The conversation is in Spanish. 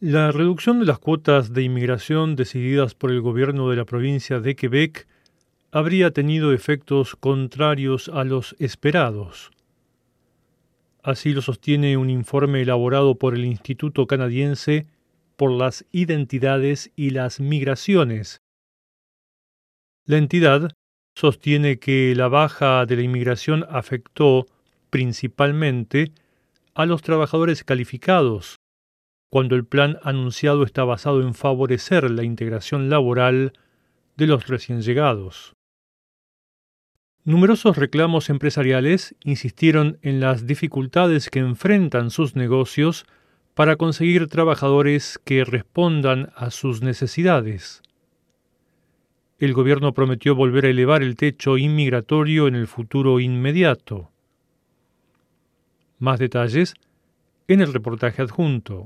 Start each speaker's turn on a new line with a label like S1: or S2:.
S1: La reducción de las cuotas de inmigración decididas por el gobierno de la provincia de Quebec habría tenido efectos contrarios a los esperados. Así lo sostiene un informe elaborado por el Instituto Canadiense por las Identidades y las Migraciones. La entidad sostiene que la baja de la inmigración afectó principalmente a los trabajadores calificados, cuando el plan anunciado está basado en favorecer la integración laboral de los recién llegados. Numerosos reclamos empresariales insistieron en las dificultades que enfrentan sus negocios para conseguir trabajadores que respondan a sus necesidades. El gobierno prometió volver a elevar el techo inmigratorio en el futuro inmediato. Más detalles en el reportaje adjunto.